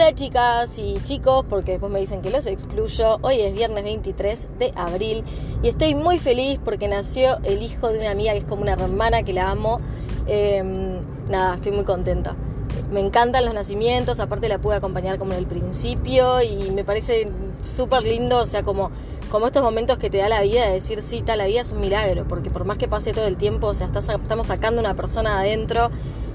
Hola chicas y chicos, porque después me dicen que los excluyo. Hoy es viernes 23 de abril y estoy muy feliz porque nació el hijo de una amiga que es como una hermana que la amo. Em, nada, estoy muy contenta. Me encantan los nacimientos, aparte la pude acompañar como en el principio y me parece súper lindo, o sea, como, como estos momentos que te da la vida de decir, sí, tal, la vida es un milagro, porque por más que pase todo el tiempo, o sea, estamos sacando una persona adentro.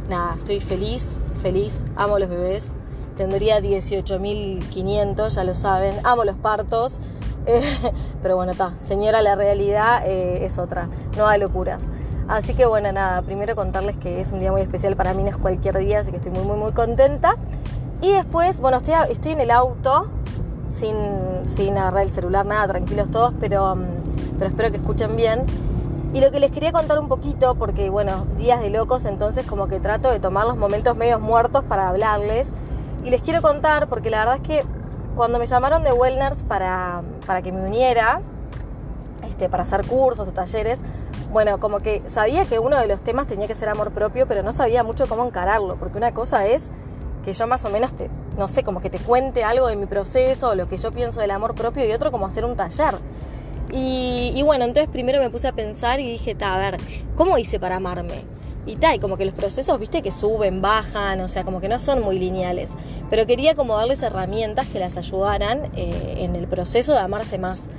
Nada, estoy feliz, feliz, amo los bebés tendría 18.500, ya lo saben, amo los partos, eh, pero bueno, está, señora, la realidad eh, es otra, no hay locuras. Así que bueno, nada, primero contarles que es un día muy especial para mí, no es cualquier día, así que estoy muy, muy, muy contenta. Y después, bueno, estoy, estoy en el auto, sin, sin agarrar el celular, nada, tranquilos todos, pero, mm, pero espero que escuchen bien. Y lo que les quería contar un poquito, porque bueno, días de locos, entonces como que trato de tomar los momentos medios muertos para hablarles y les quiero contar, porque la verdad es que cuando me llamaron de Wellners para, para que me uniera, este, para hacer cursos o talleres, bueno, como que sabía que uno de los temas tenía que ser amor propio, pero no sabía mucho cómo encararlo, porque una cosa es que yo más o menos te, no sé, como que te cuente algo de mi proceso o lo que yo pienso del amor propio y otro como hacer un taller. Y, y bueno, entonces primero me puse a pensar y dije, a ver, ¿cómo hice para amarme? Y tal, como que los procesos, viste, que suben, bajan, o sea, como que no son muy lineales. Pero quería como darles herramientas que las ayudaran eh, en el proceso de amarse más.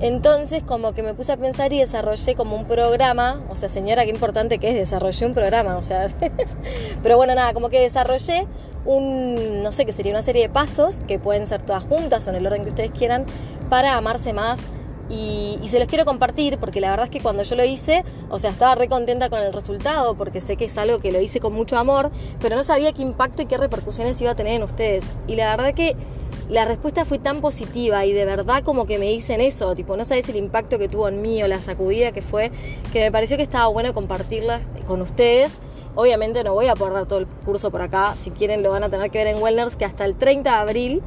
Entonces como que me puse a pensar y desarrollé como un programa, o sea, señora, qué importante que es, desarrollé un programa, o sea, pero bueno, nada, como que desarrollé un, no sé, que sería una serie de pasos, que pueden ser todas juntas o en el orden que ustedes quieran, para amarse más, y, se los quiero compartir porque la verdad es que cuando yo lo hice, o sea, estaba re contenta con el resultado porque sé que es algo que lo hice con mucho amor, pero no sabía qué impacto y qué repercusiones iba a tener en ustedes. Y la verdad que la respuesta fue tan positiva y de verdad como que me dicen eso, tipo, no sabes el impacto que tuvo en mí o la sacudida que fue, que me pareció que estaba bueno compartirla con ustedes. Obviamente no voy a poder dar todo el curso por acá, si quieren lo van a tener que ver en Wellners, que hasta el 30 de abril,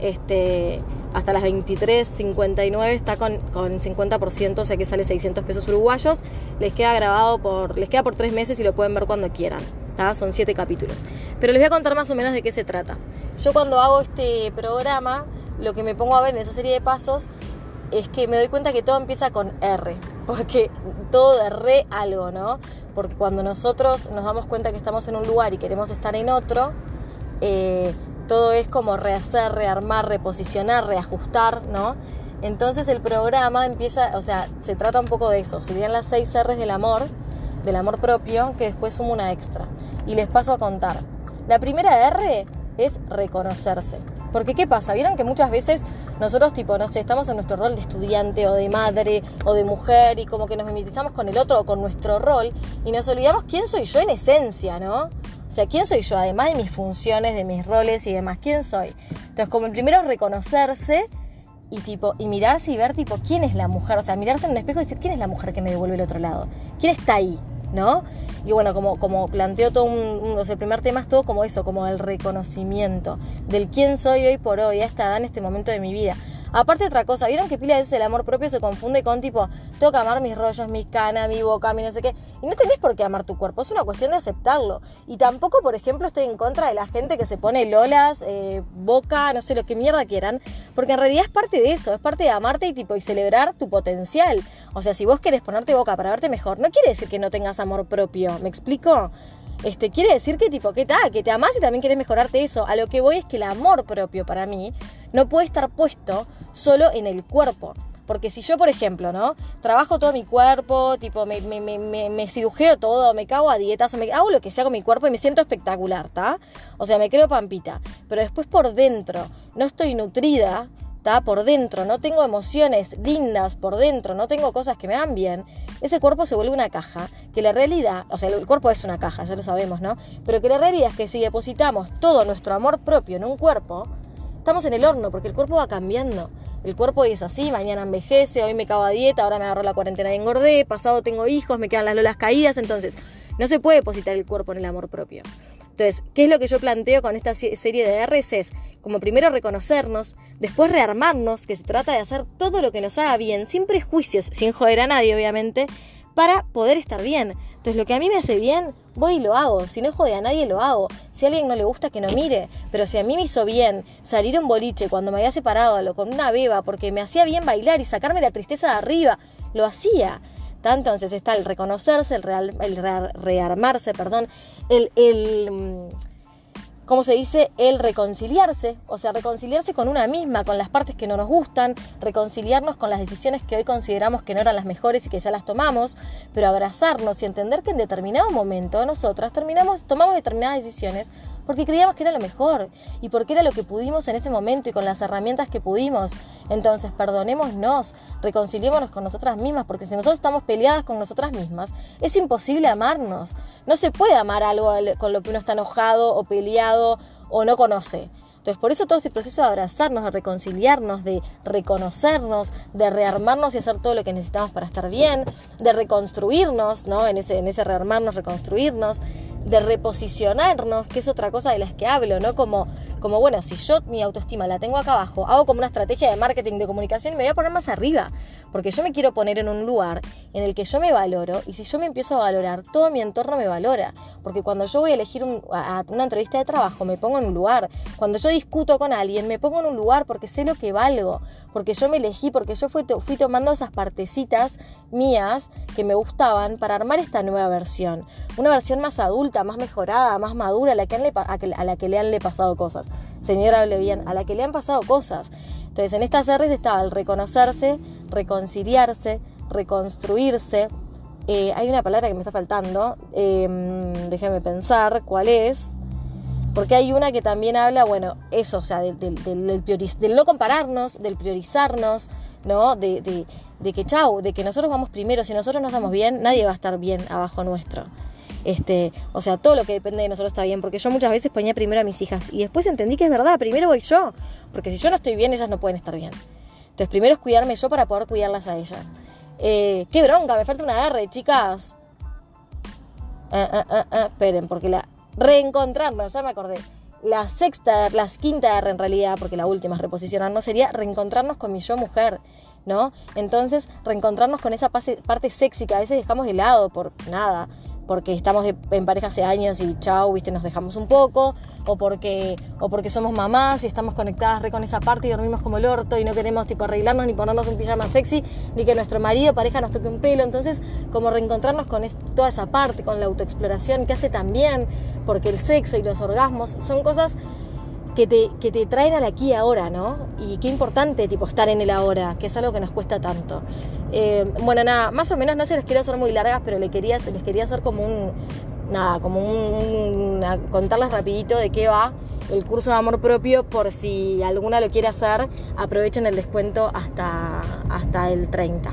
este hasta las 23.59 está con, con 50%, o sea que sale 600 pesos uruguayos. Les queda grabado por, les queda por tres meses y lo pueden ver cuando quieran. Son siete capítulos. Pero les voy a contar más o menos de qué se trata. Yo cuando hago este programa, lo que me pongo a ver en esa serie de pasos es que me doy cuenta que todo empieza con R, porque todo de re algo, ¿no? Porque cuando nosotros nos damos cuenta que estamos en un lugar y queremos estar en otro, eh, todo es como rehacer, rearmar, reposicionar, reajustar, ¿no? Entonces el programa empieza, o sea, se trata un poco de eso, serían las seis R's del amor, del amor propio, que después sumo una extra. Y les paso a contar. La primera R es reconocerse. Porque ¿qué pasa? Vieron que muchas veces nosotros tipo, no sé, estamos en nuestro rol de estudiante o de madre o de mujer y como que nos mimetizamos con el otro o con nuestro rol y nos olvidamos quién soy yo en esencia, ¿no? O sea, ¿quién soy yo? Además de mis funciones, de mis roles y demás, ¿quién soy? Entonces, como el primero reconocerse y tipo y mirarse y ver tipo quién es la mujer, o sea, mirarse en un espejo y decir quién es la mujer que me devuelve el otro lado, quién está ahí, ¿no? Y bueno, como, como planteo todo un, o sea, el primer tema es todo como eso, como el reconocimiento del quién soy hoy por hoy, a esta edad, en este momento de mi vida. Aparte otra cosa, ¿vieron que pila veces el amor propio se confunde con tipo, tengo que amar mis rollos, mis canas, mi boca, mi no sé qué? Y no tenés por qué amar tu cuerpo, es una cuestión de aceptarlo. Y tampoco, por ejemplo, estoy en contra de la gente que se pone lolas, eh, boca, no sé lo que mierda quieran, porque en realidad es parte de eso, es parte de amarte y tipo y celebrar tu potencial. O sea, si vos querés ponerte boca para verte mejor, no quiere decir que no tengas amor propio, ¿me explico? Este, quiere decir que tipo, que, que te amas y también quieres mejorarte eso. A lo que voy es que el amor propio para mí no puede estar puesto solo en el cuerpo. Porque si yo, por ejemplo, ¿no? Trabajo todo mi cuerpo, tipo, me, me, me, me, cirujeo todo, me cago a dietas, o me hago lo que sea con mi cuerpo y me siento espectacular, ¿está? O sea, me creo pampita. Pero después por dentro no estoy nutrida, está por dentro, no tengo emociones lindas por dentro, no tengo cosas que me dan bien, ese cuerpo se vuelve una caja, que la realidad, o sea, el cuerpo es una caja, ya lo sabemos, ¿no? Pero que la realidad es que si depositamos todo nuestro amor propio en un cuerpo, estamos en el horno, porque el cuerpo va cambiando. El cuerpo es así, mañana envejece, hoy me cago a dieta, ahora me agarro la cuarentena y engordé, pasado tengo hijos, me quedan las lolas caídas, entonces no se puede depositar el cuerpo en el amor propio. Entonces, ¿qué es lo que yo planteo con esta serie de R's? Es como primero reconocernos, después rearmarnos, que se trata de hacer todo lo que nos haga bien, sin prejuicios, sin joder a nadie obviamente, para poder estar bien. Entonces lo que a mí me hace bien, voy y lo hago. Si no jode a nadie, lo hago. Si a alguien no le gusta, que no mire. Pero si a mí me hizo bien salir un boliche cuando me había separado con una beba porque me hacía bien bailar y sacarme la tristeza de arriba, lo hacía. Entonces está el reconocerse, el, el rearmarse, perdón, el, el ¿cómo se dice? El reconciliarse, o sea, reconciliarse con una misma, con las partes que no nos gustan, reconciliarnos con las decisiones que hoy consideramos que no eran las mejores y que ya las tomamos, pero abrazarnos y entender que en determinado momento nosotras terminamos, tomamos determinadas decisiones porque creíamos que era lo mejor y porque era lo que pudimos en ese momento y con las herramientas que pudimos. Entonces, perdonémonos, reconciliémonos con nosotras mismas, porque si nosotros estamos peleadas con nosotras mismas, es imposible amarnos. No se puede amar algo con lo que uno está enojado o peleado o no conoce. Entonces, por eso todo este proceso de abrazarnos, de reconciliarnos, de reconocernos, de rearmarnos y hacer todo lo que necesitamos para estar bien, de reconstruirnos, ¿no? En ese, en ese rearmarnos, reconstruirnos, de reposicionarnos, que es otra cosa de las que hablo, ¿no? Como, como, bueno, si yo mi autoestima la tengo acá abajo, hago como una estrategia de marketing, de comunicación y me voy a poner más arriba, porque yo me quiero poner en un lugar en el que yo me valoro y si yo me empiezo a valorar, todo mi entorno me valora, porque cuando yo voy a elegir una entrevista de trabajo, me pongo en un lugar, cuando yo discuto con alguien, me pongo en un lugar porque sé lo que valgo, porque yo me elegí, porque yo fui, tomando esas partecitas mías que me gustaban para armar esta nueva versión, una versión más adulta, más mejorada, más madura, a la que, le, a la que le han le pasado cosas. Señora, hable bien, a la que le han pasado cosas. Entonces, en estas R's estaba el reconocerse, reconciliarse, reconstruirse. Eh, hay una palabra que me está faltando, eh, déjame pensar cuál es. Porque hay una que también habla, bueno, eso, o sea, del, del, no compararnos, del priorizarnos, ¿no? De, de, de que chau, de que nosotros vamos primero, si nosotros nos damos bien, nadie va a estar bien abajo nuestro. Este, o sea, todo lo que depende de nosotros está bien, porque yo muchas veces ponía primero a mis hijas y después entendí que es verdad, primero voy yo, porque si yo no estoy bien, ellas no pueden estar bien. Entonces, primero es cuidarme yo para poder cuidarlas a ellas. Eh, qué bronca, me falta una R, chicas. Ah, ah, ah, esperen, porque la reencontrarnos, ya me acordé. La sexta, la quinta R en realidad, porque la última es reposicionarnos, sería reencontrarnos con mi yo mujer, ¿no? Entonces, reencontrarnos con esa parte sexy que a veces dejamos de lado por nada porque estamos en pareja hace años y chau, viste, nos dejamos un poco, o porque, o porque somos mamás y estamos conectadas re con esa parte y dormimos como el orto y no queremos tipo arreglarnos ni ponernos un pijama sexy, ni que nuestro marido, pareja nos toque un pelo. Entonces, como reencontrarnos con toda esa parte, con la autoexploración que hace también, porque el sexo y los orgasmos son cosas que te, que te traen al aquí ahora, ¿no? Y qué importante, tipo, estar en el ahora, que es algo que nos cuesta tanto. Eh, bueno, nada, más o menos no se les quiero hacer muy largas, pero les quería, les quería hacer como un, nada, como un, contarles rapidito de qué va el curso de amor propio por si alguna lo quiere hacer, aprovechen el descuento hasta, hasta el 30.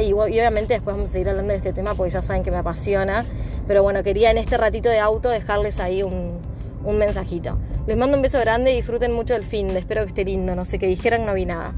Y, y, obviamente después vamos a seguir hablando de este tema porque ya saben que me apasiona. Pero bueno, quería en este ratito de auto dejarles ahí un, un mensajito. Les mando un beso grande y disfruten mucho el fin. Espero que esté lindo. No sé qué dijeran, no vi nada.